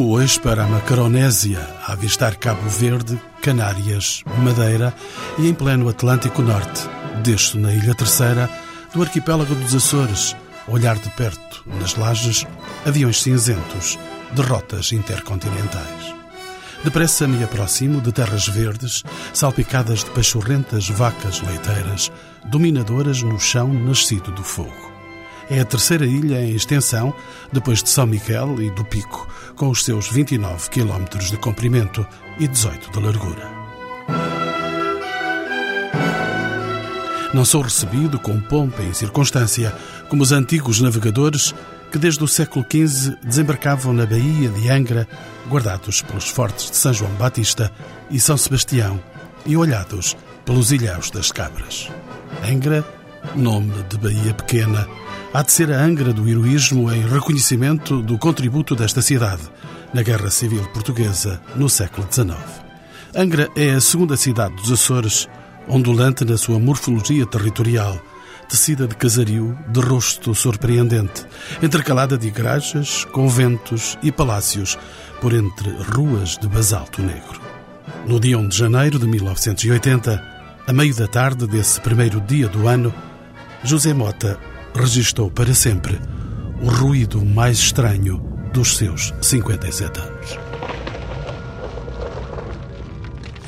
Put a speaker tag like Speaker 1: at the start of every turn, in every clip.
Speaker 1: Rumo hoje para a Macaronésia, a avistar Cabo Verde, Canárias, Madeira e em pleno Atlântico Norte. Desço na Ilha Terceira, do arquipélago dos Açores, olhar de perto, nas lajes, aviões cinzentos, de rotas intercontinentais. Depressa me aproximo de terras verdes, salpicadas de pachorrentas vacas leiteiras, dominadoras no chão nascido do fogo. É a terceira ilha em extensão, depois de São Miguel e do Pico, com os seus 29 quilómetros de comprimento e 18 de largura. Não sou recebido com pompa e circunstância, como os antigos navegadores que desde o século XV desembarcavam na Baía de Angra, guardados pelos fortes de São João Batista e São Sebastião e olhados pelos ilhéus das Cabras. Angra, nome de Baía Pequena, há de ser a Angra do heroísmo em reconhecimento do contributo desta cidade na Guerra Civil Portuguesa no século XIX. Angra é a segunda cidade dos Açores, ondulante na sua morfologia territorial, tecida de casario, de rosto surpreendente, intercalada de igrejas, conventos e palácios, por entre ruas de basalto negro. No dia 1 de janeiro de 1980, a meio da tarde desse primeiro dia do ano, José Mota registou para sempre o ruído mais estranho dos seus 57 anos.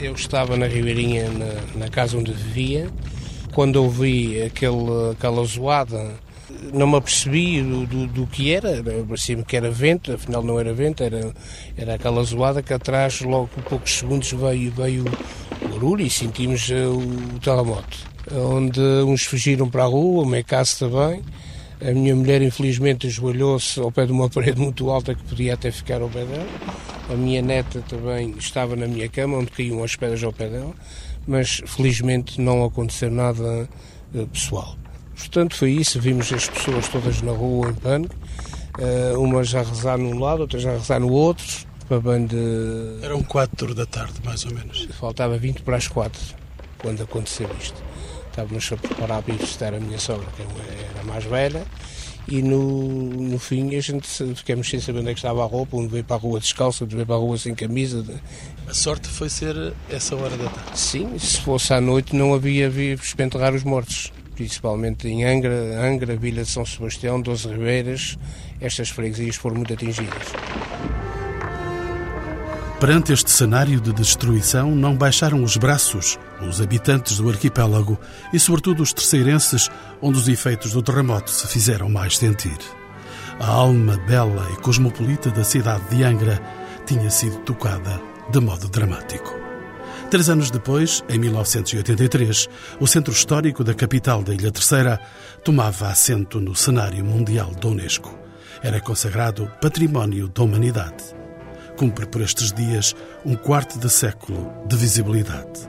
Speaker 2: Eu estava na Ribeirinha, na, na casa onde vivia, quando ouvi aquele, aquela zoada, não me apercebi do, do, do que era, parecia-me que era vento, afinal não era vento, era, era aquela zoada que atrás, logo poucos segundos, veio, veio o barulho e sentimos eh, o, o terremoto onde uns fugiram para a rua, o meu caso também. A minha mulher, infelizmente, ajoelhou-se ao pé de uma parede muito alta que podia até ficar ao pé dela. A minha neta também estava na minha cama, onde caíam as pedras ao pé dela, mas felizmente não aconteceu nada uh, pessoal. Portanto, foi isso. Vimos as pessoas todas na rua em pânico, uh, umas a rezar num lado, outras a rezar no outro. Para bem de...
Speaker 1: Eram quatro da tarde, mais ou menos.
Speaker 2: Faltava 20 para as quatro, quando aconteceu isto estávamos a preparar para ir visitar a minha sogra, que era mais velha, e no, no fim a gente ficamos sem saber onde é que estava a roupa, um veio para a rua descalço, outro veio para a rua sem camisa.
Speaker 1: A sorte foi ser essa hora da tarde?
Speaker 2: Sim, se fosse à noite não havia vivos para enterrar os mortos, principalmente em Angra, Angra, Vila de São Sebastião, Doze Ribeiras, estas freguesias foram muito atingidas.
Speaker 1: Perante este cenário de destruição, não baixaram os braços os habitantes do arquipélago e, sobretudo, os terceirenses, onde os efeitos do terremoto se fizeram mais sentir. A alma bela e cosmopolita da cidade de Angra tinha sido tocada de modo dramático. Três anos depois, em 1983, o centro histórico da capital da Ilha Terceira tomava assento no cenário mundial da Unesco. Era consagrado Património da Humanidade cumpre por estes dias um quarto de século de visibilidade.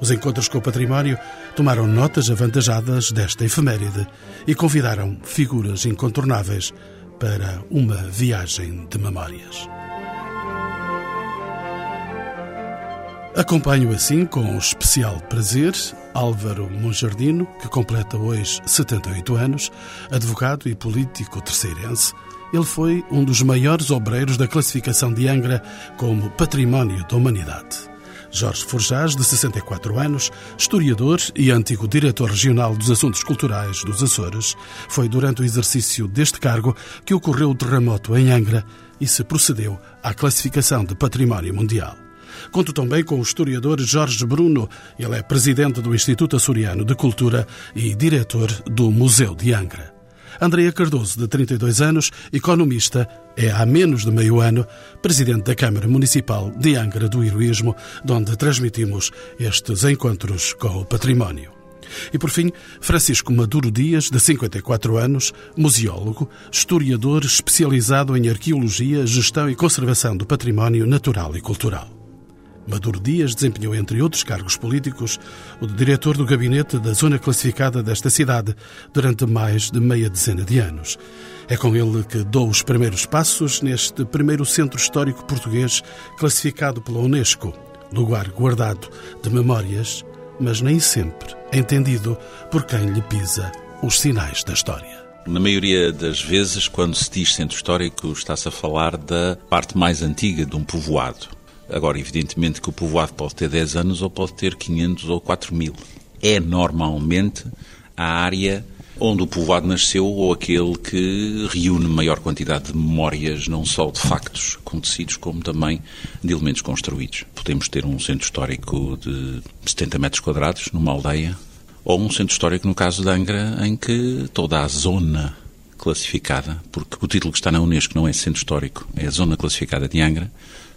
Speaker 1: Os encontros com o património tomaram notas avantajadas desta efeméride e convidaram figuras incontornáveis para uma viagem de memórias. Acompanho assim com especial prazer Álvaro Monjardino, que completa hoje 78 anos, advogado e político terceirense, ele foi um dos maiores obreiros da classificação de Angra como Património da Humanidade. Jorge Forjás, de 64 anos, historiador e antigo diretor regional dos Assuntos Culturais dos Açores, foi durante o exercício deste cargo que ocorreu o terremoto em Angra e se procedeu à classificação de Património Mundial. Conto também com o historiador Jorge Bruno. Ele é presidente do Instituto Açoriano de Cultura e diretor do Museu de Angra. Andreia Cardoso, de 32 anos, economista, é há menos de meio ano presidente da Câmara Municipal de Angra do Heroísmo, onde transmitimos estes encontros com o património. E por fim, Francisco Maduro Dias, de 54 anos, museólogo, historiador especializado em arqueologia, gestão e conservação do património natural e cultural. Maduro Dias desempenhou, entre outros cargos políticos, o de diretor do gabinete da zona classificada desta cidade durante mais de meia dezena de anos. É com ele que dou os primeiros passos neste primeiro centro histórico português classificado pela Unesco, lugar guardado de memórias, mas nem sempre entendido por quem lhe pisa os sinais da história.
Speaker 3: Na maioria das vezes, quando se diz centro histórico, está-se a falar da parte mais antiga de um povoado. Agora, evidentemente que o povoado pode ter 10 anos ou pode ter 500 ou 4 mil. É normalmente a área onde o povoado nasceu ou aquele que reúne maior quantidade de memórias, não só de factos acontecidos, como também de elementos construídos. Podemos ter um centro histórico de 70 metros quadrados numa aldeia, ou um centro histórico, no caso de Angra, em que toda a zona classificada, porque o título que está na Unesco não é centro histórico, é a zona classificada de Angra,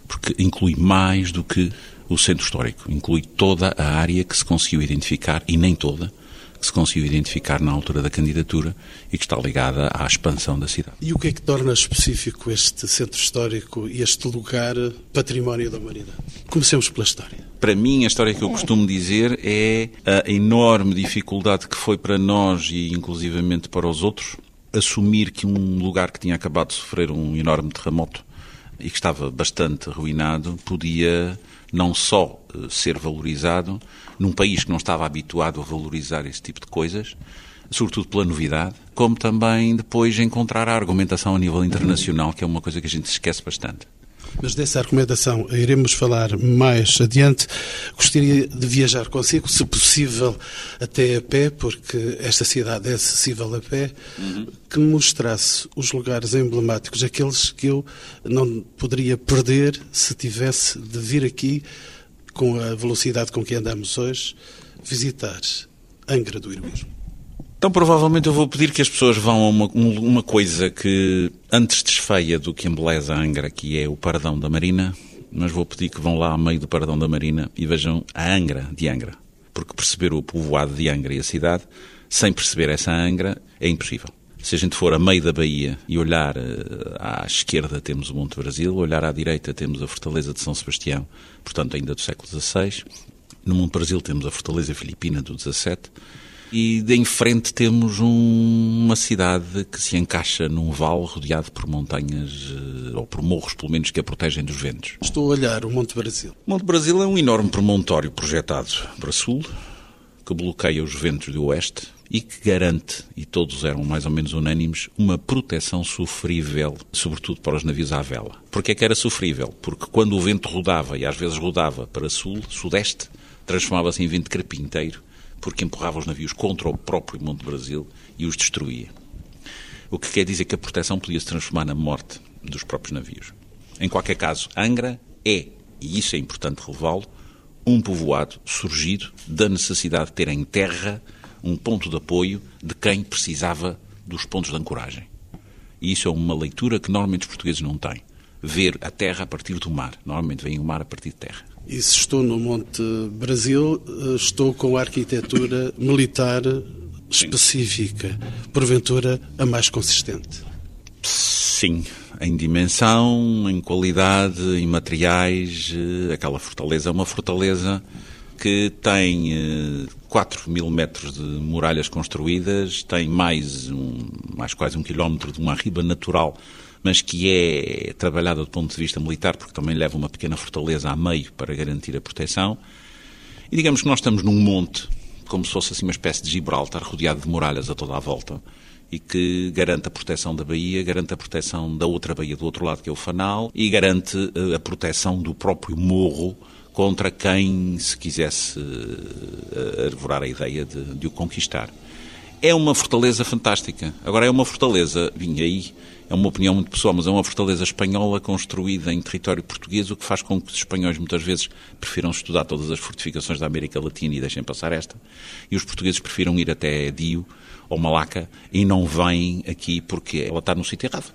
Speaker 3: porque inclui mais do que o centro histórico, inclui toda a área que se conseguiu identificar, e nem toda, que se conseguiu identificar na altura da candidatura e que está ligada à expansão da cidade.
Speaker 1: E o que é que torna específico este centro histórico e este lugar património da humanidade? Comecemos pela história.
Speaker 3: Para mim, a história que eu costumo dizer é a enorme dificuldade que foi para nós e inclusivamente para os outros assumir que um lugar que tinha acabado de sofrer um enorme terremoto e que estava bastante arruinado podia não só eh, ser valorizado num país que não estava habituado a valorizar esse tipo de coisas, sobretudo pela novidade, como também depois encontrar a argumentação a nível internacional, que é uma coisa que a gente esquece bastante.
Speaker 1: Mas dessa argumentação iremos falar mais adiante. Gostaria de viajar consigo, se possível, até a pé, porque esta cidade é acessível a pé, uhum. que mostrasse os lugares emblemáticos, aqueles que eu não poderia perder se tivesse de vir aqui, com a velocidade com que andamos hoje, visitar Angra do Heroísmo.
Speaker 3: Então, provavelmente, eu vou pedir que as pessoas vão a uma, uma coisa que antes desfeia do que embeleza a Angra, que é o Paradão da Marina, mas vou pedir que vão lá ao meio do Paradão da Marina e vejam a Angra de Angra. Porque perceber o povoado de Angra e a cidade, sem perceber essa Angra, é impossível. Se a gente for a meio da Bahia e olhar eh, à esquerda temos o Monte Brasil, olhar à direita temos a Fortaleza de São Sebastião, portanto ainda do século XVI. No Monte Brasil temos a Fortaleza Filipina do XVII e de em frente temos um, uma cidade que se encaixa num vale rodeado por montanhas, eh, ou por morros, pelo menos, que a protegem dos ventos.
Speaker 1: Estou a olhar o Monte Brasil.
Speaker 3: O Monte Brasil é um enorme promontório projetado para sul, que bloqueia os ventos do oeste e que garante, e todos eram mais ou menos unânimes, uma proteção sofrível, sobretudo para os navios à vela. Porquê é que era sofrível? Porque quando o vento rodava, e às vezes rodava para sul, sudeste, transformava-se em vento carpinteiro porque empurrava os navios contra o próprio Monte Brasil e os destruía. O que quer dizer que a proteção podia se transformar na morte dos próprios navios. Em qualquer caso, Angra é, e isso é importante relevá-lo, um povoado surgido da necessidade de ter em terra um ponto de apoio de quem precisava dos pontos de ancoragem. E isso é uma leitura que normalmente os portugueses não têm. Ver a terra a partir do mar. Normalmente vem o mar a partir de terra.
Speaker 1: E se estou no Monte Brasil, eh, estou com a arquitetura militar específica, porventura a mais consistente.
Speaker 3: Sim, em dimensão, em qualidade, em materiais, eh, aquela fortaleza é uma fortaleza que tem 4 eh, mil metros de muralhas construídas, tem mais, um, mais quase um quilómetro de uma riba natural mas que é trabalhada do ponto de vista militar, porque também leva uma pequena fortaleza a meio para garantir a proteção. E digamos que nós estamos num monte, como se fosse assim uma espécie de Gibraltar, rodeado de muralhas a toda a volta, e que garante a proteção da Bahia, garante a proteção da outra Bahia do outro lado, que é o Fanal, e garante eh, a proteção do próprio morro contra quem se quisesse eh, arvorar a ideia de, de o conquistar. É uma fortaleza fantástica. Agora, é uma fortaleza, vim aí, é uma opinião muito pessoal, mas é uma fortaleza espanhola construída em território português, o que faz com que os espanhóis muitas vezes prefiram estudar todas as fortificações da América Latina e deixem passar esta, e os portugueses prefiram ir até Dio ou Malaca e não vêm aqui porque ela está no sítio errado.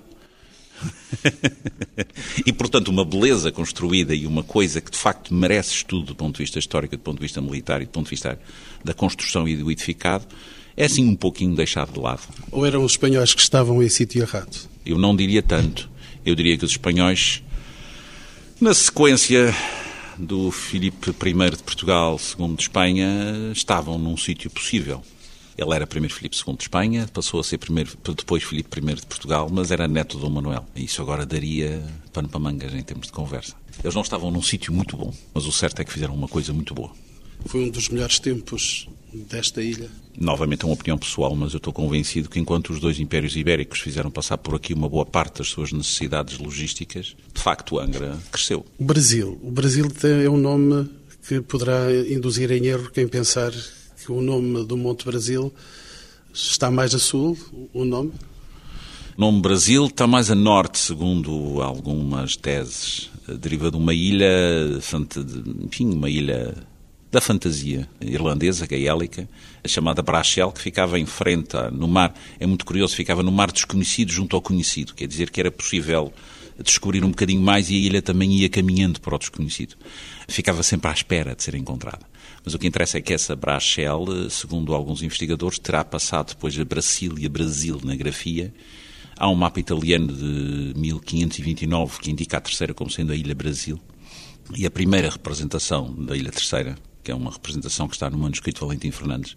Speaker 3: e, portanto, uma beleza construída e uma coisa que de facto merece estudo do ponto de vista histórico, do ponto de vista militar e do ponto de vista da construção e do edificado, é assim um pouquinho deixado de lado.
Speaker 1: Ou eram os espanhóis que estavam em sítio errado?
Speaker 3: Eu não diria tanto. Eu diria que os espanhóis, na sequência do Filipe I de Portugal, segundo de Espanha, estavam num sítio possível. Ele era primeiro Filipe II de Espanha, passou a ser primeiro, depois Filipe I de Portugal, mas era neto Dom Manuel. Isso agora daria pano para mangas em termos de conversa. Eles não estavam num sítio muito bom, mas o certo é que fizeram uma coisa muito boa.
Speaker 1: Foi um dos melhores tempos desta ilha?
Speaker 3: Novamente é uma opinião pessoal, mas eu estou convencido que enquanto os dois impérios ibéricos fizeram passar por aqui uma boa parte das suas necessidades logísticas, de facto Angra cresceu.
Speaker 1: O Brasil. O Brasil é um nome que poderá induzir em erro quem pensar que o nome do Monte Brasil está mais a sul, o nome?
Speaker 3: O nome Brasil está mais a norte, segundo algumas teses. Deriva de uma ilha, enfim, uma ilha da fantasia irlandesa, gaélica, chamada Brachel, que ficava em frente no mar. É muito curioso, ficava no mar desconhecido junto ao conhecido, quer dizer que era possível descobrir um bocadinho mais e a ilha também ia caminhando para o desconhecido. Ficava sempre à espera de ser encontrada. Mas o que interessa é que essa Brachel, segundo alguns investigadores, terá passado depois a Brasília, Brasil na grafia. Há um mapa italiano de 1529 que indica a terceira como sendo a Ilha Brasil. E a primeira representação da Ilha Terceira, que é uma representação que está no manuscrito Valentim Fernandes,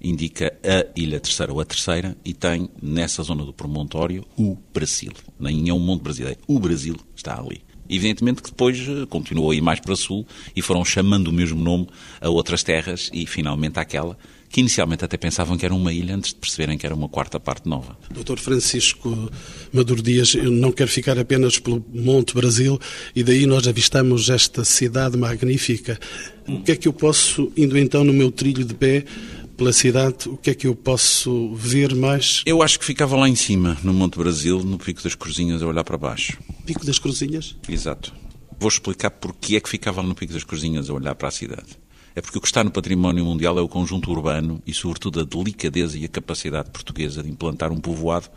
Speaker 3: indica a Ilha Terceira ou a Terceira e tem nessa zona do promontório o Brasil. Nem é um monte brasileiro, o Brasil está ali. Evidentemente que depois eh, continuou a ir mais para sul e foram chamando o mesmo nome a outras terras e finalmente àquela que inicialmente até pensavam que era uma ilha antes de perceberem que era uma quarta parte nova.
Speaker 1: Doutor Francisco Maduro Dias, eu não quero ficar apenas pelo Monte Brasil e daí nós avistamos esta cidade magnífica. O que é que eu posso, indo então no meu trilho de pé, pela cidade, o que é que eu posso ver mais?
Speaker 3: Eu acho que ficava lá em cima, no Monte Brasil, no Pico das Cruzinhas, a olhar para baixo.
Speaker 1: Pico das Cruzinhas?
Speaker 3: Exato. Vou explicar porque é que ficava no Pico das Cruzinhas a olhar para a cidade. É porque o que está no património mundial é o conjunto urbano e, sobretudo, a delicadeza e a capacidade portuguesa de implantar um povoado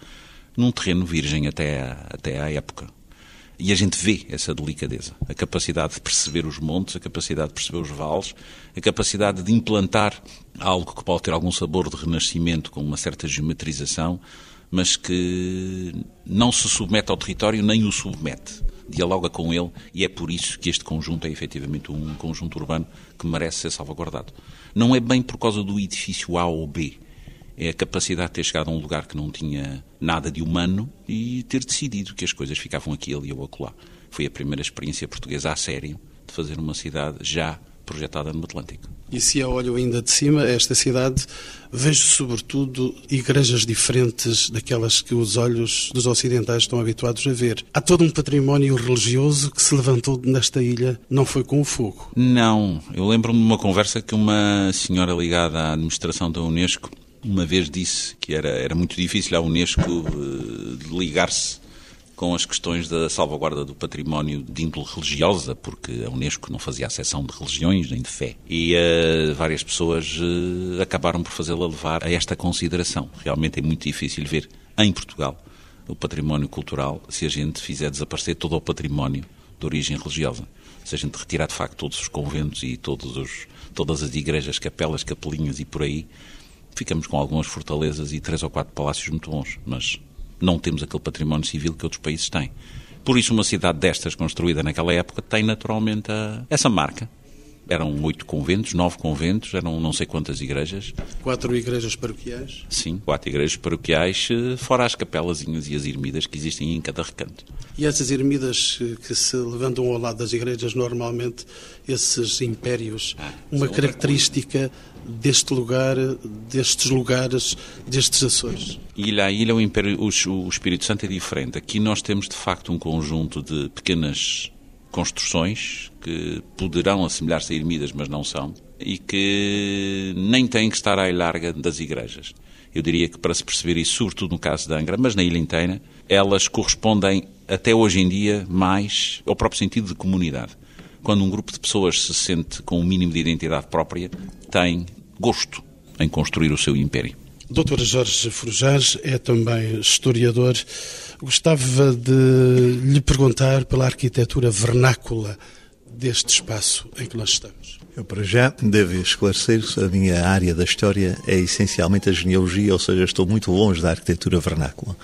Speaker 3: num terreno virgem até à, até à época. E a gente vê essa delicadeza, a capacidade de perceber os montes, a capacidade de perceber os vales, a capacidade de implantar algo que pode ter algum sabor de renascimento com uma certa geometrização, mas que não se submete ao território nem o submete. Dialoga com ele e é por isso que este conjunto é efetivamente um conjunto urbano que merece ser salvaguardado. Não é bem por causa do edifício A ou B, é a capacidade de ter chegado a um lugar que não tinha nada de humano e ter decidido que as coisas ficavam aqui, ali ou acolá. Foi a primeira experiência portuguesa a sério de fazer uma cidade já projetada no Atlântico.
Speaker 1: E se eu olho ainda de cima, esta cidade, vejo sobretudo igrejas diferentes daquelas que os olhos dos ocidentais estão habituados a ver. Há todo um património religioso que se levantou nesta ilha, não foi com o fogo?
Speaker 3: Não. Eu lembro-me de uma conversa que uma senhora ligada à administração da Unesco uma vez disse que era, era muito difícil à Unesco uh, ligar-se com as questões da salvaguarda do património de índole religiosa, porque a Unesco não fazia acessão de religiões nem de fé. E uh, várias pessoas uh, acabaram por fazê-la levar a esta consideração. Realmente é muito difícil ver em Portugal o património cultural se a gente fizer desaparecer todo o património de origem religiosa. Se a gente retirar de facto todos os conventos e todos os, todas as igrejas, capelas, capelinhas e por aí, ficamos com algumas fortalezas e três ou quatro palácios muito bons, mas não temos aquele património civil que outros países têm. Por isso, uma cidade destas, construída naquela época, tem naturalmente a, essa marca. Eram oito conventos, nove conventos, eram não sei quantas igrejas.
Speaker 1: Quatro igrejas paroquiais?
Speaker 3: Sim, quatro igrejas paroquiais, eh, fora as capelazinhas e as ermidas que existem em cada recanto.
Speaker 1: E essas ermidas que se levantam ao lado das igrejas, normalmente, esses impérios, ah, uma característica deste lugar, destes lugares, destes Açores?
Speaker 3: Ilha a ilha, o, Império, o, o Espírito Santo é diferente. Aqui nós temos, de facto, um conjunto de pequenas construções que poderão assemelhar-se a ermidas, mas não são, e que nem têm que estar à larga das igrejas. Eu diria que para se perceber isso, sobretudo no caso de Angra, mas na ilha inteira, elas correspondem até hoje em dia mais ao próprio sentido de comunidade. Quando um grupo de pessoas se sente com um mínimo de identidade própria, tem gosto em construir o seu império.
Speaker 1: Doutor Jorge Forjares é também historiador. Gostava de lhe perguntar pela arquitetura vernácula deste espaço em que nós estamos.
Speaker 4: Eu, para já, devo esclarecer a minha área da história é essencialmente a genealogia, ou seja, estou muito longe da arquitetura vernácula.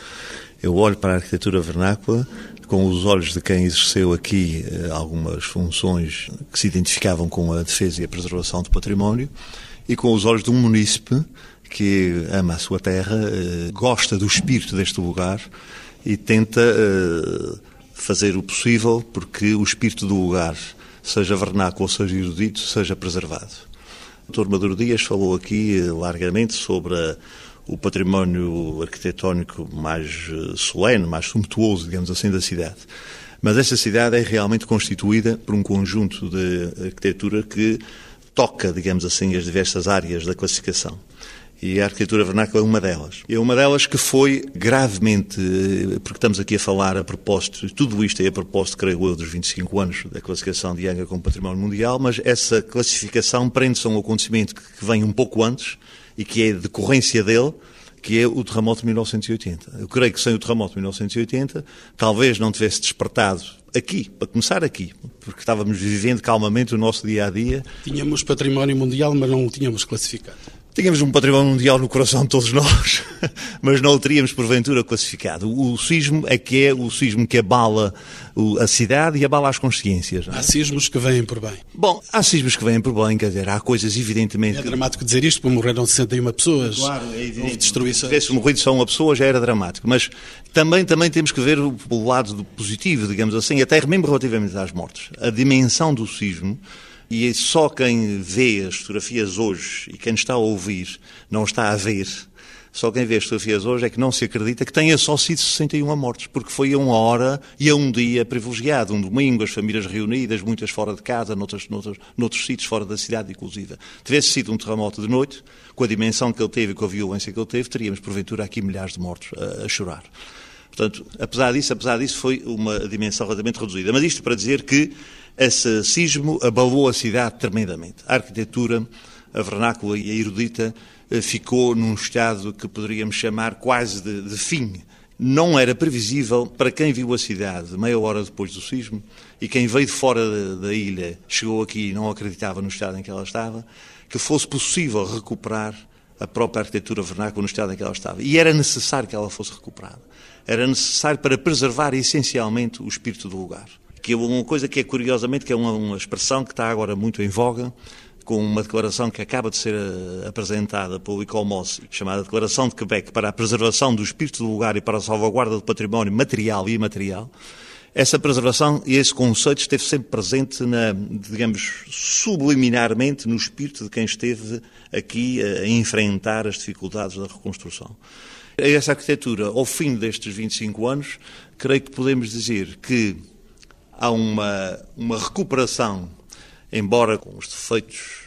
Speaker 4: Eu olho para a arquitetura vernácula com os olhos de quem exerceu aqui eh, algumas funções que se identificavam com a defesa e a preservação do património e com os olhos de um munícipe que ama a sua terra, eh, gosta do espírito deste lugar e tenta eh, fazer o possível porque o espírito do lugar, seja vernáculo ou seja erudito, seja preservado. O Dr. Maduro Dias falou aqui eh, largamente sobre o património arquitetónico mais solene, mais sumptuoso, digamos assim, da cidade. Mas essa cidade é realmente constituída por um conjunto de arquitetura que toca, digamos assim, as diversas áreas da classificação. E a arquitetura vernácula é uma delas. É uma delas que foi gravemente, porque estamos aqui a falar a propósito, tudo isto é a propósito, creio eu, dos 25 anos da classificação de Angra como património mundial, mas essa classificação prende-se a um acontecimento que vem um pouco antes e que é decorrência dele, que é o terremoto de 1980. Eu creio que sem o terremoto de 1980, talvez não tivesse despertado aqui, para começar aqui, porque estávamos vivendo calmamente o nosso dia a dia.
Speaker 1: Tínhamos património mundial, mas não o tínhamos classificado.
Speaker 4: Tínhamos um património mundial no coração de todos nós, mas não o teríamos porventura classificado. O sismo é que é o sismo que abala a cidade e abala as consciências.
Speaker 1: Há sismos que vêm por bem.
Speaker 4: Bom, há sismos que vêm por bem, quer dizer, há coisas evidentemente...
Speaker 1: É dramático dizer isto, porque morreram 61 pessoas. Claro, é evidente. Houve destruição. Se
Speaker 4: tivesse morrido só uma pessoa já era dramático, mas também, também temos que ver o, o lado do positivo, digamos assim, até mesmo relativamente às mortes. A dimensão do sismo e só quem vê as fotografias hoje e quem está a ouvir não está a ver, só quem vê as fotografias hoje é que não se acredita que tenha só sido 61 mortes, porque foi a uma hora e a um dia privilegiado, um domingo, as famílias reunidas, muitas fora de casa, noutros, noutros, noutros sítios fora da cidade, inclusive. Tivesse sido um terremoto de noite, com a dimensão que ele teve e com a violência que ele teve, teríamos, porventura, aqui milhares de mortos a, a chorar. Portanto, apesar disso, apesar disso, foi uma dimensão relativamente reduzida. Mas isto para dizer que esse sismo abalou a cidade tremendamente. A arquitetura, a vernácula e a erudita eh, ficou num estado que poderíamos chamar quase de, de fim. Não era previsível para quem viu a cidade meia hora depois do sismo e quem veio de fora da, da ilha chegou aqui e não acreditava no estado em que ela estava, que fosse possível recuperar a própria arquitetura vernácula no estado em que ela estava. E era necessário que ela fosse recuperada. Era necessário para preservar essencialmente o espírito do lugar que é uma coisa que é curiosamente que é uma, uma expressão que está agora muito em voga, com uma declaração que acaba de ser eh, apresentada pelo ICOMOS, chamada Declaração de Quebec para a Preservação do Espírito do Lugar e para a Salvaguarda do Património Material e Imaterial. Essa preservação e esse conceito esteve sempre presente, na, digamos, subliminarmente no espírito de quem esteve aqui a enfrentar as dificuldades da reconstrução. Essa arquitetura, ao fim destes 25 anos, creio que podemos dizer que há uma, uma recuperação, embora com os defeitos,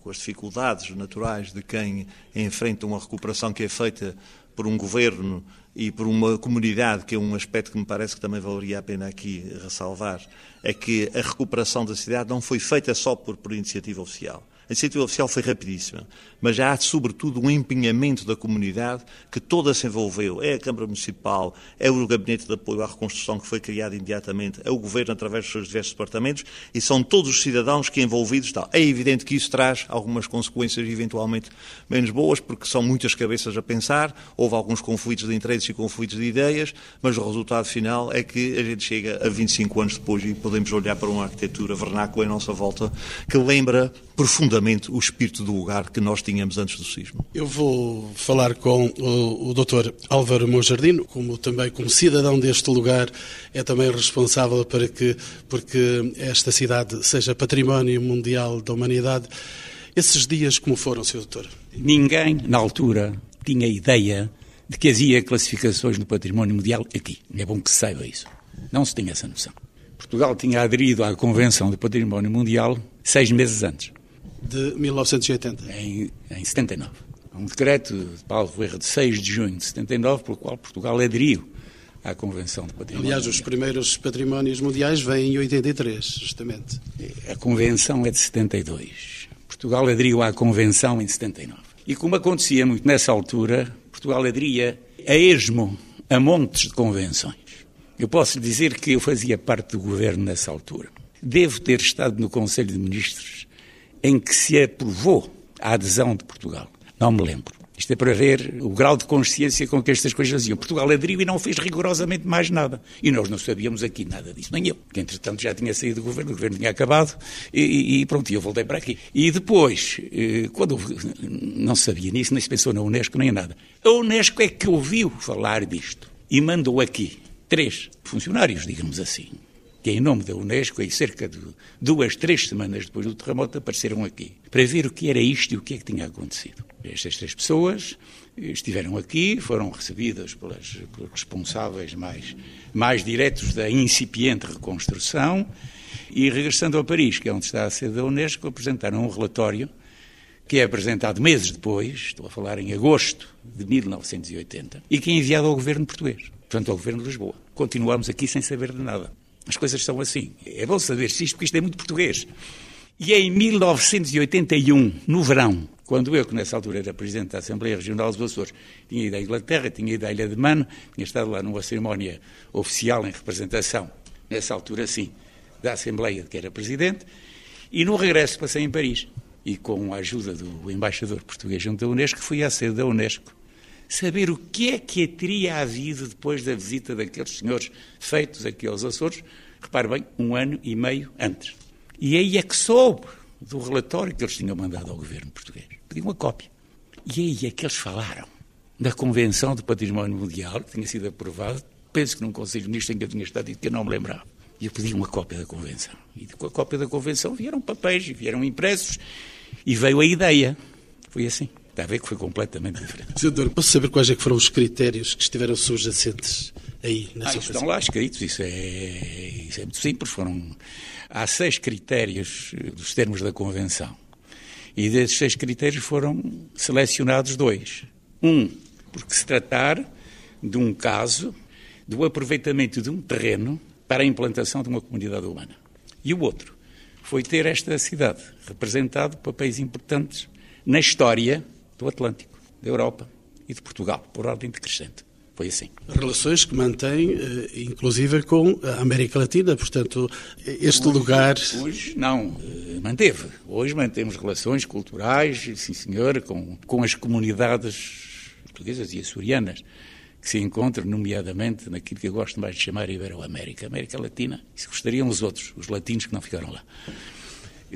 Speaker 4: com as dificuldades naturais de quem enfrenta uma recuperação que é feita por um governo e por uma comunidade, que é um aspecto que me parece que também valeria a pena aqui ressalvar, é que a recuperação da cidade não foi feita só por, por iniciativa oficial. A iniciativa oficial foi rapidíssima, mas há, sobretudo, um empenhamento da comunidade que toda se envolveu. É a Câmara Municipal, é o Gabinete de Apoio à Reconstrução, que foi criado imediatamente, é o Governo através dos seus diversos departamentos, e são todos os cidadãos que envolvidos estão. É evidente que isso traz algumas consequências eventualmente menos boas, porque são muitas cabeças a pensar, houve alguns conflitos de interesses e conflitos de ideias, mas o resultado final é que a gente chega a 25 anos depois e podemos olhar para uma arquitetura vernácula em nossa volta que lembra profundamente o espírito do lugar que nós tínhamos antes do sismo.
Speaker 1: Eu vou falar com o, o Dr. Álvaro Monjardino, como também como cidadão deste lugar, é também responsável para que porque esta cidade seja património mundial da humanidade. Esses dias como foram, Sr. Doutor?
Speaker 5: Ninguém, na altura, tinha ideia de que havia classificações no património mundial aqui. É bom que se saiba isso. Não se tinha essa noção. Portugal tinha aderido à Convenção do Património Mundial seis meses antes
Speaker 1: de 1980.
Speaker 5: Em, em 79. Um decreto de Paulo Ferreira de 6 de junho de 79, pelo qual Portugal aderiu à Convenção de Património
Speaker 1: Aliás, os primeiros patrimónios mundiais vêm em 83, justamente.
Speaker 5: A Convenção é de 72. Portugal aderiu à Convenção em 79. E como acontecia muito nessa altura, Portugal aderia a esmo a montes de convenções. Eu posso dizer que eu fazia parte do governo nessa altura. Devo ter estado no Conselho de Ministros em que se aprovou a adesão de Portugal. Não me lembro. Isto é para ver o grau de consciência com que estas coisas faziam. Portugal aderiu e não fez rigorosamente mais nada. E nós não sabíamos aqui nada disso, nem eu, que entretanto já tinha saído do governo, o governo tinha acabado e, e pronto, eu voltei para aqui. E depois, eh, quando não sabia nisso, nem se pensou na Unesco, nem nada. A Unesco é que ouviu falar disto e mandou aqui três funcionários, digamos assim, que em nome da Unesco, e cerca de duas, três semanas depois do terremoto, apareceram aqui para ver o que era isto e o que é que tinha acontecido. Estas três pessoas estiveram aqui, foram recebidas pelas, pelos responsáveis mais, mais diretos da incipiente reconstrução e, regressando a Paris, que é onde está a sede da Unesco, apresentaram um relatório que é apresentado meses depois, estou a falar em agosto de 1980, e que é enviado ao governo português, portanto ao governo de Lisboa. Continuamos aqui sem saber de nada. As coisas são assim. É bom saber se isto, porque isto é muito português. E é em 1981, no verão, quando eu, que nessa altura era Presidente da Assembleia Regional dos Açores, tinha ido à Inglaterra, tinha ido à Ilha de Mano, tinha estado lá numa cerimónia oficial em representação, nessa altura sim, da Assembleia, que era Presidente, e no regresso passei em Paris. E com a ajuda do embaixador português junto da Unesco, fui à sede da Unesco saber o que é que teria havido depois da visita daqueles senhores feitos aqui aos Açores, repare bem, um ano e meio antes. E aí é que soube do relatório que eles tinham mandado ao governo português. Pedi uma cópia. E aí é que eles falaram da Convenção do Património Mundial, que tinha sido aprovada, penso que num Conselho de Ministros em que eu tinha estado dito que eu não me lembrava. E eu pedi uma cópia da Convenção. E com a cópia da Convenção vieram papéis, e vieram impressos, e veio a ideia. Foi assim. Está a ver que foi completamente diferente.
Speaker 1: Senador, posso saber quais é que foram os critérios que estiveram subjacentes aí nessa
Speaker 5: ah, estão lá escritos, isso é, isso é muito simples. Foram, há seis critérios dos termos da Convenção. E desses seis critérios foram selecionados dois. Um, porque se tratar de um caso do aproveitamento de um terreno para a implantação de uma comunidade humana. E o outro foi ter esta cidade representado papéis importantes na história do Atlântico, da Europa e de Portugal, por ordem decrescente. Foi assim.
Speaker 1: Relações que mantém, eh, inclusive, com a América Latina, portanto, este
Speaker 5: hoje,
Speaker 1: lugar.
Speaker 5: Hoje não, eh, manteve. Hoje mantemos relações culturais, sim senhor, com, com as comunidades portuguesas e açorianas que se encontram, nomeadamente, naquilo que eu gosto mais de chamar Ibero-América. América Latina, isso gostariam os outros, os latinos que não ficaram lá.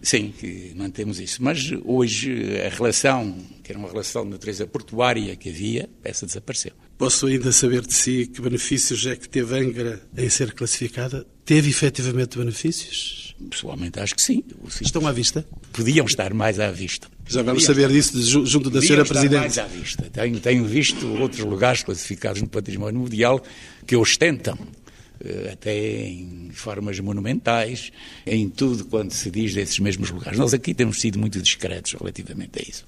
Speaker 5: Sim, mantemos isso. Mas hoje a relação, que era uma relação de natureza portuária que havia, essa desapareceu.
Speaker 1: Posso ainda saber de si que benefícios é que teve Angra em ser classificada? Teve efetivamente benefícios?
Speaker 5: Pessoalmente acho que sim.
Speaker 1: Estão à vista?
Speaker 5: Podiam estar mais à vista.
Speaker 1: Já vamos saber disso junto da Sra. Presidente.
Speaker 5: mais à vista. Tenho, tenho visto outros lugares classificados no património mundial que ostentam até em formas monumentais, em tudo quanto se diz desses mesmos lugares. Nós aqui temos sido muito discretos relativamente a isso.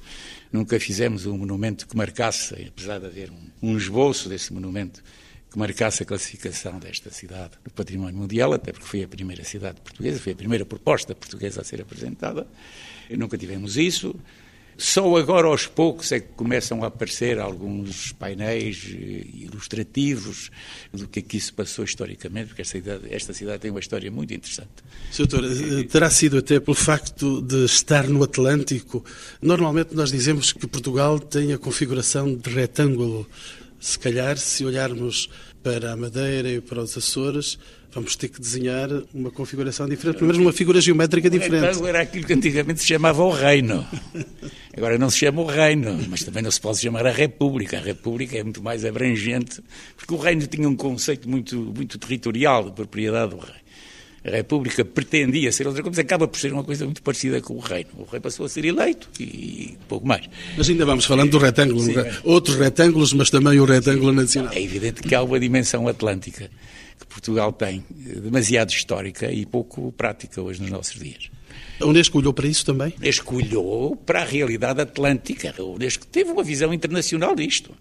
Speaker 5: Nunca fizemos um monumento que marcasse, apesar de haver um, um esboço desse monumento, que marcasse a classificação desta cidade no património mundial, até porque foi a primeira cidade portuguesa, foi a primeira proposta portuguesa a ser apresentada. Nunca tivemos isso. Só agora, aos poucos, é que começam a aparecer alguns painéis eh, ilustrativos do que aqui se passou historicamente, porque esta cidade, esta cidade tem uma história muito interessante.
Speaker 1: Sr. Doutor, eh, terá sido até pelo facto de estar no Atlântico. Normalmente nós dizemos que Portugal tem a configuração de retângulo. Se calhar, se olharmos para a Madeira e para os Açores, vamos ter que desenhar uma configuração diferente, pelo menos uma figura geométrica diferente.
Speaker 5: Então era aquilo que antigamente se chamava o reino. Agora não se chama o reino, mas também não se pode chamar a república. A república é muito mais abrangente, porque o reino tinha um conceito muito, muito territorial de propriedade do rei. A República pretendia ser outra coisa, mas acaba por ser uma coisa muito parecida com o reino. O rei passou a ser eleito e pouco mais.
Speaker 1: Mas ainda vamos falando do retângulo, Sim, outros retângulos, mas também o retângulo nacional.
Speaker 5: É evidente que há uma dimensão atlântica que Portugal tem, demasiado histórica e pouco prática hoje nos nossos dias.
Speaker 1: A Unesco olhou para isso também?
Speaker 5: A Unesco olhou para a realidade atlântica. A Unesco teve uma visão internacional disto.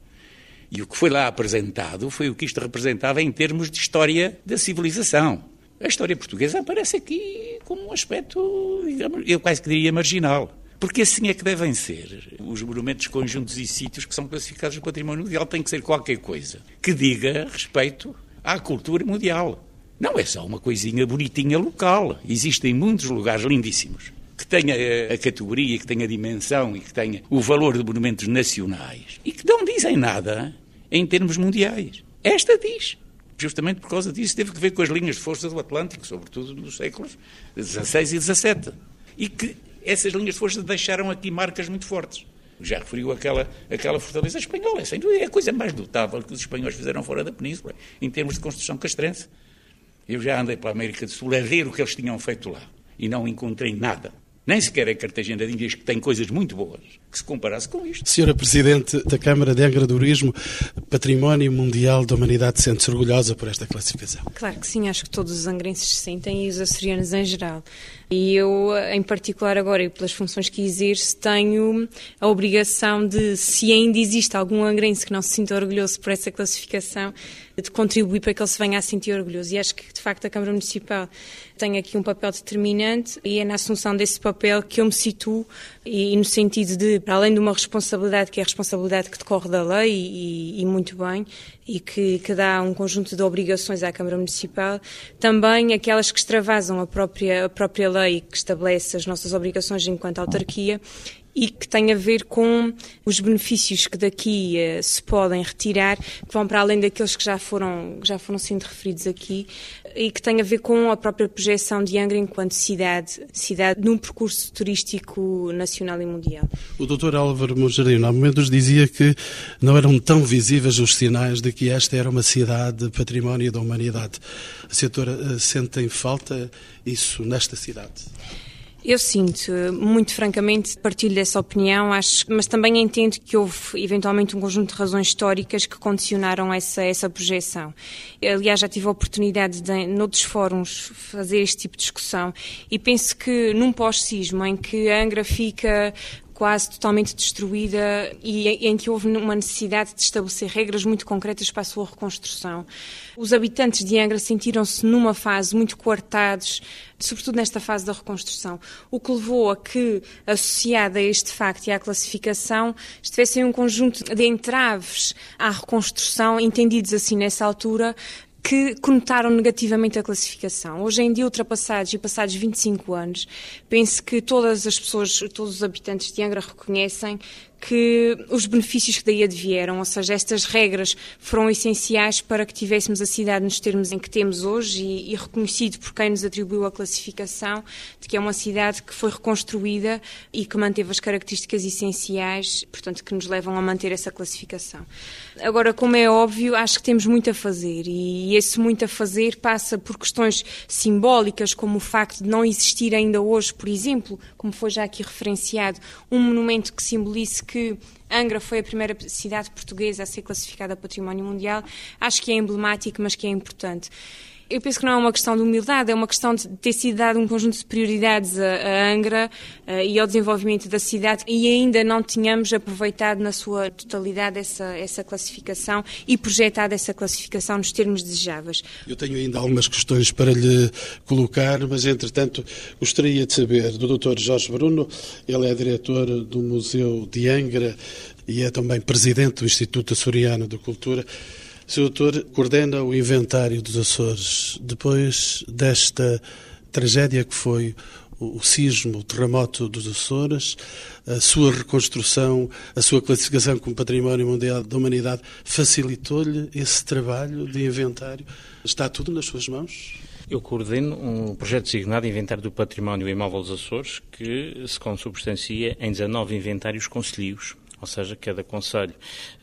Speaker 5: E o que foi lá apresentado foi o que isto representava em termos de história da civilização. A história portuguesa aparece aqui como um aspecto, digamos, eu quase que diria marginal. Porque assim é que devem ser os monumentos, conjuntos e sítios que são classificados no património mundial. Tem que ser qualquer coisa que diga respeito à cultura mundial. Não é só uma coisinha bonitinha local. Existem muitos lugares lindíssimos que tenha a categoria, que tenha a dimensão e que tenha o valor de monumentos nacionais e que não dizem nada em termos mundiais. Esta diz. Justamente por causa disso teve que ver com as linhas de força do Atlântico, sobretudo nos séculos XVI e XVII. E que essas linhas de força deixaram aqui marcas muito fortes. Já referiu aquela, aquela fortaleza espanhola, é sem dúvida, é a coisa mais notável que os espanhóis fizeram fora da península, em termos de construção castrense. Eu já andei para a América do Sul a ver o que eles tinham feito lá e não encontrei nada. Nem sequer a Cartagena de Índias, que tem coisas muito boas, que se comparasse com isto.
Speaker 1: Senhora Presidente da Câmara de Agradorismo, Património Mundial da Humanidade, sente-se orgulhosa por esta classificação?
Speaker 6: Claro que sim, acho que todos os angrenses se sentem e os açorianos em geral. E eu, em particular agora, e pelas funções que exerço, tenho a obrigação de, se ainda existe algum angrense que não se sinta orgulhoso por essa classificação, de contribuir para que ele se venha a sentir orgulhoso. E acho que, de facto, a Câmara Municipal tem aqui um papel determinante e é na assunção desse papel que eu me situo e, no sentido de, para além de uma responsabilidade, que é a responsabilidade que decorre da lei e, e muito bem, e que, que, dá um conjunto de obrigações à Câmara Municipal, também aquelas que extravasam a própria, a própria lei que estabelece as nossas obrigações enquanto autarquia e que tem a ver com os benefícios que daqui uh, se podem retirar, que vão para além daqueles que já foram, já foram sendo referidos aqui, e que tem a ver com a própria projeção de Angra enquanto cidade, cidade num percurso turístico nacional e mundial.
Speaker 1: O Dr. Álvaro Monjarino, há momentos dizia que não eram tão visíveis os sinais de que esta era uma cidade património da humanidade. A uh, sente em falta isso nesta cidade?
Speaker 6: Eu sinto, muito francamente, partilho dessa opinião, acho, mas também entendo que houve eventualmente um conjunto de razões históricas que condicionaram essa, essa projeção. Aliás, já tive a oportunidade de, noutros fóruns, fazer este tipo de discussão e penso que num pós-sismo em que a Angra fica quase totalmente destruída e em que houve uma necessidade de estabelecer regras muito concretas para a sua reconstrução. Os habitantes de Angra sentiram-se numa fase muito coartados, sobretudo nesta fase da reconstrução, o que levou a que, associada a este facto e à classificação, estivessem um conjunto de entraves à reconstrução, entendidos assim nessa altura, que conotaram negativamente a classificação. Hoje em dia, ultrapassados e passados 25 anos, penso que todas as pessoas, todos os habitantes de Angra reconhecem que os benefícios que daí advieram, ou seja, estas regras foram essenciais para que tivéssemos a cidade nos termos em que temos hoje e, e, reconhecido por quem nos atribuiu a classificação de que é uma cidade que foi reconstruída e que manteve as características essenciais, portanto, que nos levam a manter essa classificação. Agora, como é óbvio, acho que temos muito a fazer e esse muito a fazer passa por questões simbólicas, como o facto de não existir ainda hoje, por exemplo, como foi já aqui referenciado, um monumento que simbolize que Angra foi a primeira cidade portuguesa a ser classificada Património Mundial, acho que é emblemático, mas que é importante. Eu penso que não é uma questão de humildade, é uma questão de ter sido dado um conjunto de prioridades a, a Angra uh, e ao desenvolvimento da cidade e ainda não tínhamos aproveitado na sua totalidade essa, essa classificação e projetado essa classificação nos termos desejáveis.
Speaker 1: Eu tenho ainda algumas questões para lhe colocar, mas entretanto gostaria de saber do Dr. Jorge Bruno, ele é diretor do Museu de Angra e é também presidente do Instituto Açoriano de Cultura. Sr. Doutor, coordena o inventário dos Açores depois desta tragédia que foi o sismo, o terremoto dos Açores, a sua reconstrução, a sua classificação como Património Mundial da Humanidade, facilitou-lhe esse trabalho de inventário? Está tudo nas suas mãos?
Speaker 7: Eu coordeno um projeto designado Inventário do Património Imóvel dos Açores, que se consubstancia em 19 inventários concelhios ou seja, cada Conselho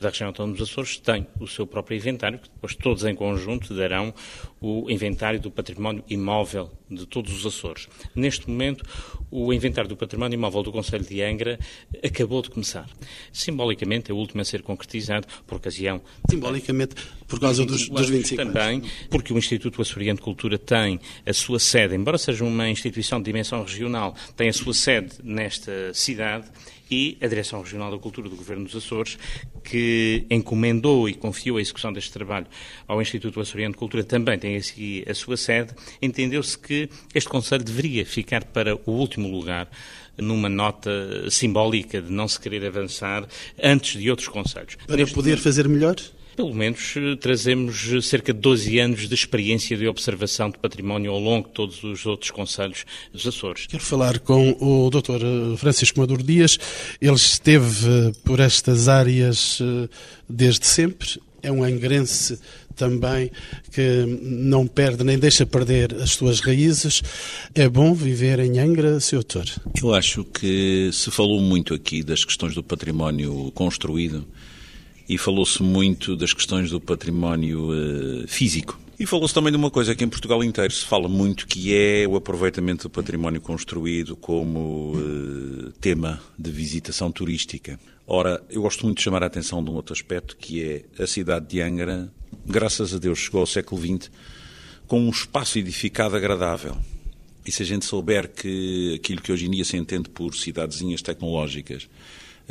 Speaker 7: da região autónoma dos Açores tem o seu próprio inventário, que depois todos em conjunto darão o inventário do património imóvel de todos os Açores. Neste momento, o inventário do património imóvel do Conselho de Angra acabou de começar. Simbolicamente, é o último a ser concretizado por ocasião...
Speaker 1: Simbolicamente, por causa dos, dos 25
Speaker 7: anos. Também, porque o Instituto Açoriano de Cultura tem a sua sede, embora seja uma instituição de dimensão regional, tem a sua sede nesta cidade e a Direção Regional da Cultura do Governo dos Açores, que encomendou e confiou a execução deste trabalho ao Instituto Açoriano de Cultura, também tem aqui a sua sede, entendeu-se que este Conselho deveria ficar para o último lugar numa nota simbólica de não se querer avançar antes de outros conselhos.
Speaker 1: Para poder fazer melhor?
Speaker 7: Pelo menos eh, trazemos eh, cerca de 12 anos de experiência de observação de património ao longo de todos os outros conselhos dos Açores.
Speaker 1: Quero falar com o Dr. Eh, Francisco Maduro Dias. Ele esteve por estas áreas desde sempre. É um angrense também que não perde nem deixa perder as suas raízes. É bom viver em Angra, Sr. Doutor?
Speaker 3: Eu acho que se falou muito aqui das questões do património construído e falou-se muito das questões do património uh, físico. E falou-se também de uma coisa que em Portugal inteiro se fala muito, que é o aproveitamento do património construído como uh, tema de visitação turística. Ora, eu gosto muito de chamar a atenção de um outro aspecto, que é a cidade de Angra, graças a Deus, chegou ao século XX com um espaço edificado agradável. E se a gente souber que aquilo que hoje em dia se entende por cidadezinhas tecnológicas,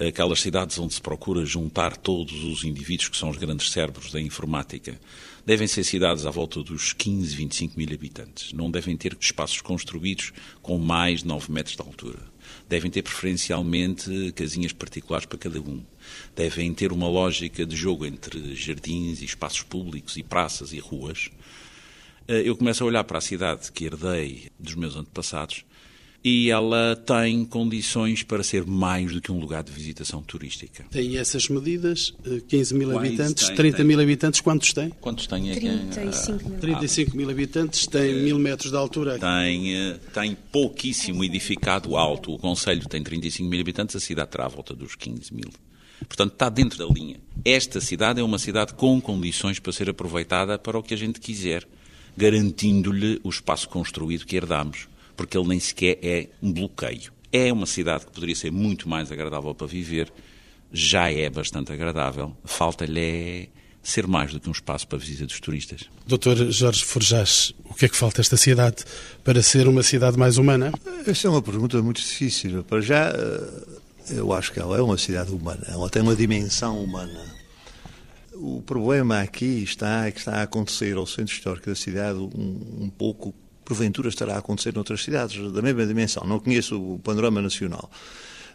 Speaker 3: aquelas cidades onde se procura juntar todos os indivíduos que são os grandes cérebros da informática, devem ser cidades à volta dos 15, 25 mil habitantes. Não devem ter espaços construídos com mais de 9 metros de altura. Devem ter preferencialmente casinhas particulares para cada um. Devem ter uma lógica de jogo entre jardins e espaços públicos e praças e ruas. Eh, eu começo a olhar para a cidade que herdei dos meus antepassados e ela tem condições para ser mais do que um lugar de visitação turística.
Speaker 1: Tem essas medidas, 15 eh, mil Quais habitantes, tem, 30 tem. mil habitantes, quantos tem?
Speaker 3: Quantos tem?
Speaker 6: 35 mil.
Speaker 1: 35 mil habitantes, tem mil metros de altura.
Speaker 3: Tem, eh, tem pouquíssimo edificado alto. O Conselho tem 35 mil habitantes, a cidade terá à volta dos 15 mil. Portanto, está dentro da linha. Esta cidade é uma cidade com condições para ser aproveitada para o que a gente quiser, garantindo-lhe o espaço construído que herdamos porque ele nem sequer é um bloqueio. É uma cidade que poderia ser muito mais agradável para viver, já é bastante agradável, falta-lhe é ser mais do que um espaço para visita dos turistas.
Speaker 1: Doutor Jorge Forjás, o que é que falta a esta cidade para ser uma cidade mais humana?
Speaker 4: Essa é uma pergunta muito difícil. Para já, eh, eu acho que ela é uma cidade humana, ela tem uma dimensão humana. O problema aqui está é que está a acontecer ao centro histórico da cidade um, um pouco porventura estará a acontecer noutras cidades da mesma dimensão. Não conheço o panorama nacional.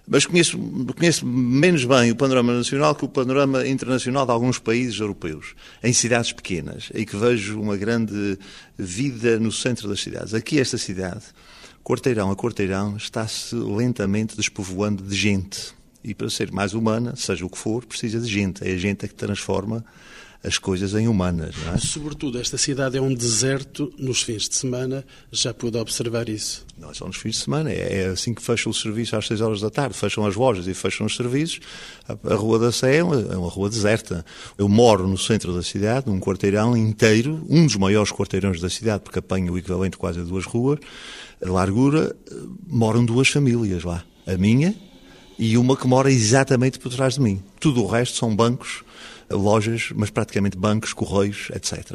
Speaker 4: Mas conheço, conheço menos bem o panorama nacional que o panorama internacional de alguns países europeus, em cidades pequenas, e que vejo uma grande vida no centro das cidades. Aqui, esta cidade, quarteirão a quarteirão, está-se lentamente despovoando de gente. E para ser mais humana, seja o que for, precisa de gente. É a gente que transforma as coisas em humanas. Não é?
Speaker 1: Sobretudo, esta cidade é um deserto nos fins de semana, já pude observar isso.
Speaker 4: Não é só nos fins de semana, é, é assim que fecha o serviço às 6 horas da tarde, fecham as lojas e fecham os serviços. A, Rua da Sé é uma, é uma rua deserta. Eu moro no centro da cidade, num quarteirão inteiro, um dos maiores quarteirões da cidade, porque apanho o equivalente quase a duas ruas, a largura, moram duas famílias lá. A minha e uma que mora exatamente por trás de mim. Tudo o resto são bancos lojas, mas praticamente bancos, correios, etc.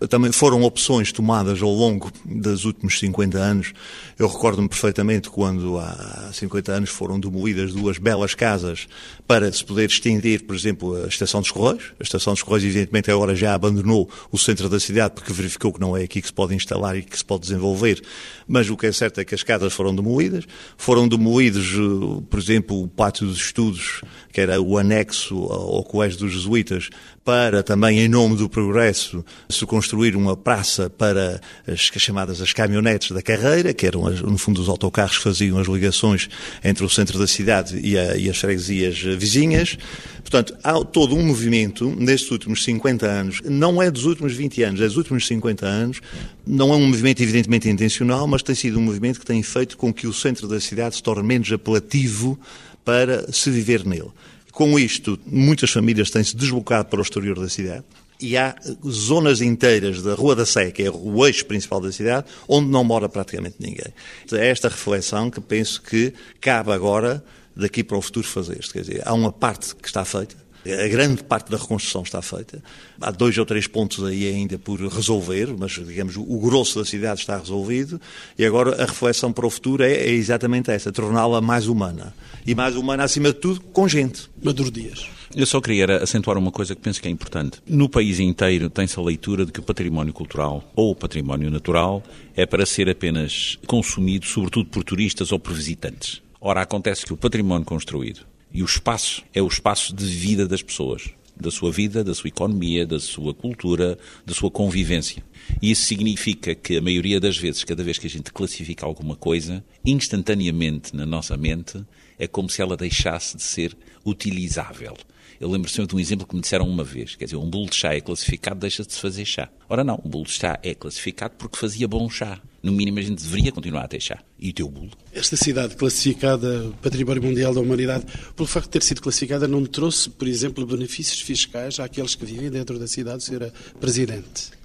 Speaker 4: É? Também foram opções tomadas ao longo dos últimos 50 anos. Eu recordo-me perfeitamente quando há 50 anos foram demolidas duas belas casas para se poder estender, por exemplo, a estação dos correios. A estação dos correios, evidentemente, agora já abandonou o centro da cidade porque verificou que não é aqui que se pode instalar e que se pode desenvolver. Mas o que é certo é que as casas foram demolidas. Foram demolidos, eh, por exemplo, o pátio dos estudos, que era o anexo ao Colégio dos Jesuítas, para também, em nome do progresso, se construir uma praça para as chamadas as caminhonetes da carreira, que eram, no fundo, os autocarros que faziam as ligações entre o centro da cidade e, a, e as freguesias vizinhas. Portanto, há todo um movimento nestes últimos 50 anos, não é dos últimos 20 anos, é dos últimos 50 anos, não é um movimento evidentemente intencional, mas tem sido um movimento que tem feito com que o centro da cidade se torne menos apelativo para se viver nele. Com isto, muitas famílias têm-se deslocado para o exterior da cidade e há zonas inteiras da Rua da Sé, que é o eixo principal da cidade, onde não mora praticamente ninguém. É esta reflexão que penso que cabe agora, daqui para o futuro, fazer-se. Quer dizer, há uma parte que está feita, a grande parte da reconstrução está feita. Há dois ou três pontos aí ainda por resolver, mas, digamos, o grosso da cidade está resolvido. E agora a reflexão para o futuro é, é exatamente essa, torná-la mais humana. E mais humana, acima de tudo, com gente.
Speaker 1: Maduro Dias.
Speaker 3: Eu só queria acentuar uma coisa que penso que é importante. No país inteiro tem-se a leitura de que o património cultural ou o património natural é para ser apenas consumido, sobretudo por turistas ou por visitantes. Ora, acontece que o património construído e o espaço é o espaço de vida das pessoas, da sua vida, da sua economia, da sua cultura, da sua convivência. E isso significa que a maioria das vezes, cada vez que a gente classifica alguma coisa, instantaneamente na nossa mente, é como se ela deixasse de ser utilizável. Eu lembro sempre de um exemplo que me disseram uma vez, quer dizer, um bolo de chá é classificado, deixa de se fazer chá. Ora não, um bolo de chá é classificado porque fazia bom chá. No mínimo a gente deveria continuar a ter chá. E o teu bolo?
Speaker 1: Esta cidade classificada Património Mundial da Humanidade, pelo facto de ter sido classificada, não trouxe, por exemplo, benefícios fiscais àqueles que vivem dentro da cidade, Sra. Presidente?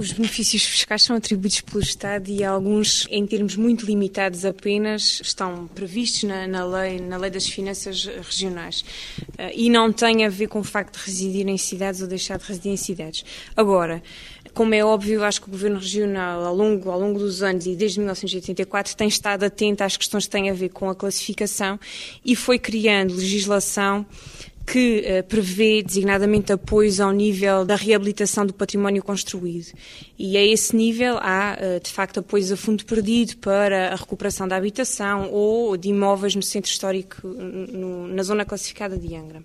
Speaker 6: Os benefícios fiscais são atribuídos pelo Estado e alguns, em termos muito limitados apenas, estão previstos na, na lei, na lei das finanças regionais. Uh, e não têm a ver com o facto de residir em cidades ou deixar de residir em cidades. Agora, como é óbvio, acho que o Governo Regional, ao longo, ao longo dos anos e desde 1984, tem estado atento às questões que têm a ver com a classificação e foi criando legislação que uh, prevê designadamente apoios ao nível da reabilitação do património construído. E a esse nível há, uh, de facto, apoios a fundo perdido para a recuperação da habitação ou de imóveis no centro histórico, no, na zona classificada de Angra.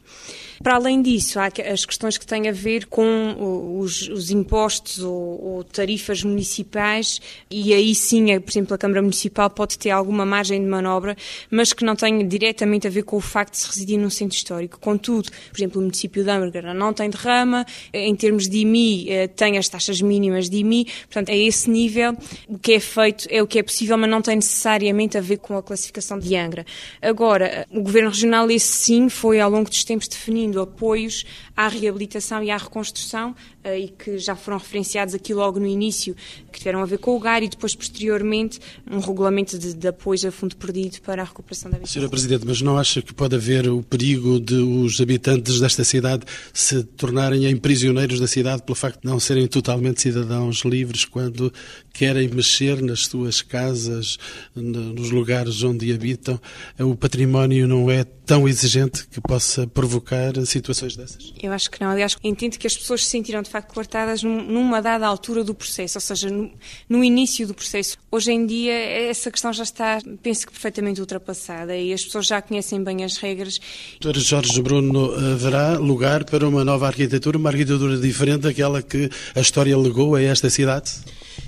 Speaker 6: Para além disso, há as questões que têm a ver com os, os impostos ou, ou, tarifas municipais, e aí sim, por exemplo, a Câmara Municipal pode ter alguma margem de manobra, mas que não tem diretamente a ver com o facto de se residir num centro histórico. Contudo, por exemplo, o município de Âmbarga não tem derrama, em termos de IMI, eh, tem as taxas mínimas de IMI, portanto, a esse nível, o que é feito é o que é possível, mas não tem necessariamente a ver com a classificação de Angra. Agora, o Governo Regional, esse sim, foi ao longo dos tempos definindo apoios à reabilitação e à reconstrução e que já foram referenciados aqui logo no início, que tiveram a ver com o GAR e depois, posteriormente, um regulamento de, de apoio a fundo perdido para a recuperação da habitação.
Speaker 1: Senhora Presidente, mas não acha que pode haver o perigo de os habitantes desta cidade se tornarem em prisioneiros da cidade pelo facto de não serem totalmente cidadãos livres quando querem mexer nas suas casas, nos lugares onde habitam? O património não é tão exigente que possa provocar situações dessas?
Speaker 6: Eu acho que não. Aliás, entendo que as pessoas se sentiram de facto coartadas numa dada altura do processo, ou seja, no, no, início do processo. Hoje em dia, essa questão já está, penso que perfeitamente ultrapassada e as pessoas já conhecem bem as regras.
Speaker 1: Doutor Jorge Bruno, haverá lugar para uma nova arquitetura, uma arquitetura diferente daquela que a história legou a esta cidade?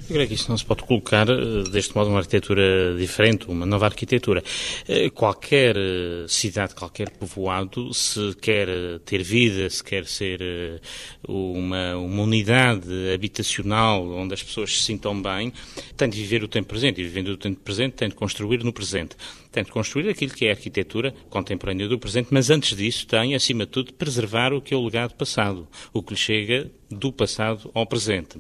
Speaker 7: Eu creio que isso não se pode colocar eh, deste modo uma arquitetura diferente, uma nova arquitetura. Eh, qualquer eh, cidade, qualquer povoado, se quer ter vida, se quer ser uma, uma unidade habitacional onde as pessoas se sintam bem, tem de viver o tempo presente. E vivendo o tempo presente, tem de construir no presente tem de construir aquilo que é a arquitetura contemporânea do presente, mas antes disso tem, acima de tudo, de preservar o que é o legado passado, o que lhe chega do passado ao presente.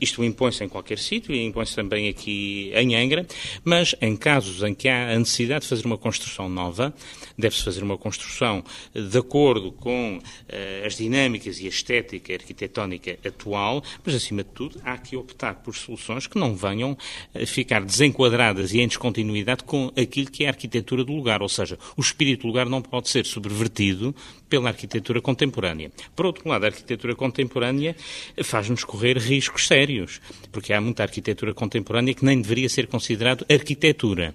Speaker 7: Isto impõe-se em qualquer sítio e impõe-se também aqui em Angra, mas em casos em que há a necessidade de fazer uma construção nova, deve-se fazer uma construção de acordo com uh, as dinâmicas e a estética arquitetónica atual, mas acima de tudo há que optar por soluções que não venham a ficar desenquadradas e em descontinuidade com aquilo que é a arquitetura do lugar, ou seja, o espírito do lugar não pode ser subvertido pela arquitetura contemporânea. Por outro lado, a arquitetura contemporânea faz-nos correr riscos sérios, porque há muita arquitetura contemporânea que nem deveria ser considerado arquitetura.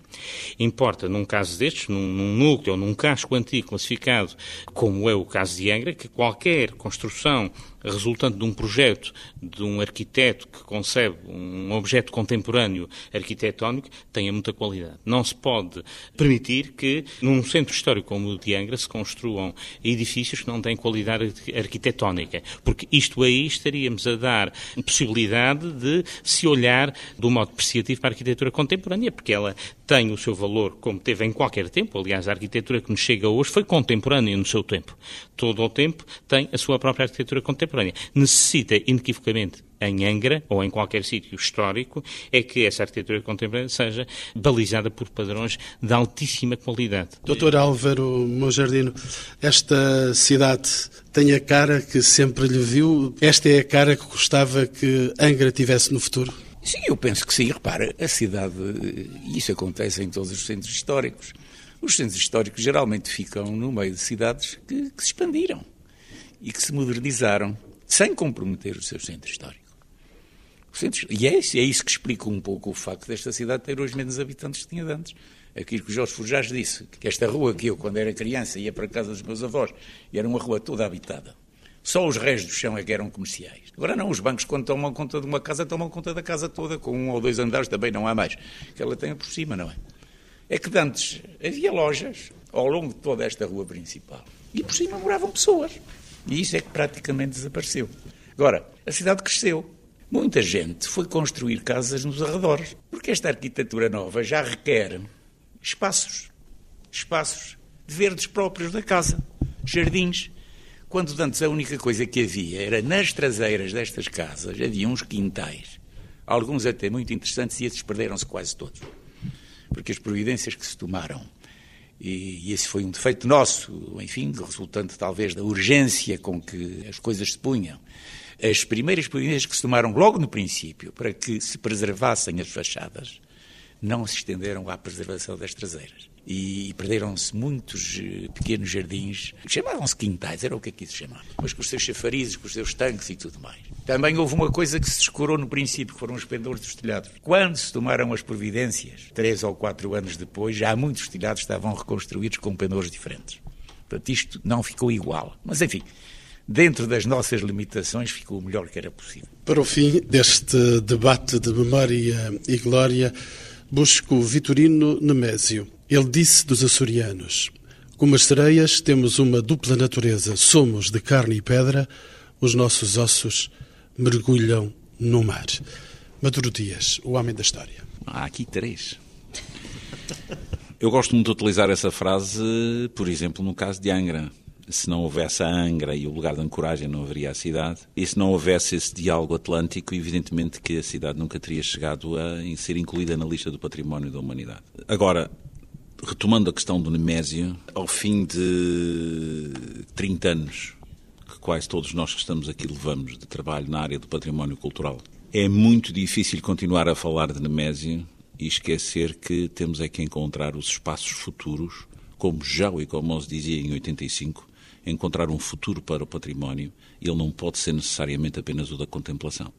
Speaker 7: Importa, num caso destes, num, num núcleo ou num casco antigo classificado, como é o caso de Angra, que qualquer construção resultante de um projeto de um arquiteto que concebe um objeto contemporâneo arquitetónico tenha muita qualidade. Não se pode permitir que num centro histórico como o de Angra se construam edifícios que não têm qualidade arquitetónica, porque isto aí estaríamos a dar possibilidade de se olhar de um modo apreciativo para a arquitetura contemporânea, porque ela tem o seu valor como teve em qualquer tempo. Aliás, a arquitetura que nos chega hoje foi contemporânea no seu tempo. Todo o tempo tem a sua própria arquitetura contemporânea contemporânea. Necessita, inequivocamente, em Angra ou em qualquer sítio histórico, é que essa arquitetura contemporânea seja balizada por padrões de altíssima qualidade.
Speaker 1: Doutor Álvaro Monjardino, esta cidade tem a cara que sempre lhe viu? Esta é a cara que gostava que Angra tivesse no futuro?
Speaker 5: Sim, eu penso que sim. Repara, a cidade, e isso acontece em todos os centros históricos, os centros históricos geralmente ficam no meio de cidades que, que se expandiram e que se modernizaram sem comprometer o seu centro histórico. Centro, e é, é isso que explica um pouco o facto desta cidade ter hoje menos habitantes que tinha antes. Aquilo que o Jorge Forjás disse, que esta rua que eu, quando era criança, ia para a casa dos meus avós, era uma rua toda habitada. Só os restos do chão é que eram comerciais. Agora não, os bancos quando tomam conta de uma casa, tomam conta da casa toda, com um ou dois andares também não há mais. Que ela tenha por cima, não é? É que antes havia lojas ao longo de toda esta rua principal. E por cima moravam pessoas. E isso é que praticamente desapareceu. Agora, a cidade cresceu. Muita gente foi construir casas nos arredores, porque esta arquitetura nova já requer espaços, espaços de verdes próprios da casa, jardins. Quando antes a única coisa que havia era nas traseiras destas casas havia uns quintais, alguns até muito interessantes, e esses perderam-se quase todos. Porque as providências que se tomaram, e, esse foi um defeito nosso, enfim, resultante talvez da urgência com que as coisas se punham, as primeiras providências que se tomaram logo no princípio para que se preservassem as fachadas não se estenderam à preservação das traseiras. E perderam-se muitos eh, pequenos jardins, chamavam-se quintais, era o que aqui se chamava, mas com os seus chafarizes, com os seus tanques e tudo mais. Também houve uma coisa que se descurou no princípio, que foram os pendores dos telhados. Quando se tomaram as providências, três ou quatro anos depois, já muitos telhados estavam reconstruídos com pendores diferentes. Portanto, isto não ficou igual. Mas, enfim, dentro das nossas limitações, ficou o melhor que era possível.
Speaker 1: Para o fim deste debate de memória e glória, busco Vitorino Nemésio. Ele disse dos açorianos: Como as sereias, temos uma dupla natureza. Somos de carne e pedra, os nossos ossos mergulham no mar. Maduro Dias, o homem da história.
Speaker 3: Há aqui três. Eu gosto muito de utilizar essa frase, por exemplo, no caso de Angra se não houvesse a Angra e o lugar de ancoragem, não haveria a cidade. E se não houvesse esse diálogo atlântico, evidentemente que a cidade nunca teria chegado a ser incluída na lista do património da humanidade. Agora, retomando a questão do Nemésio, ao fim de 30 anos, que quase todos nós que estamos aqui levamos de trabalho na área do património cultural, é muito difícil continuar a falar de Nemésio e esquecer que temos é que encontrar os espaços futuros, como já como se dizia em 85, encontrar um futuro para o património, ele não pode ser necessariamente apenas o da contemplação.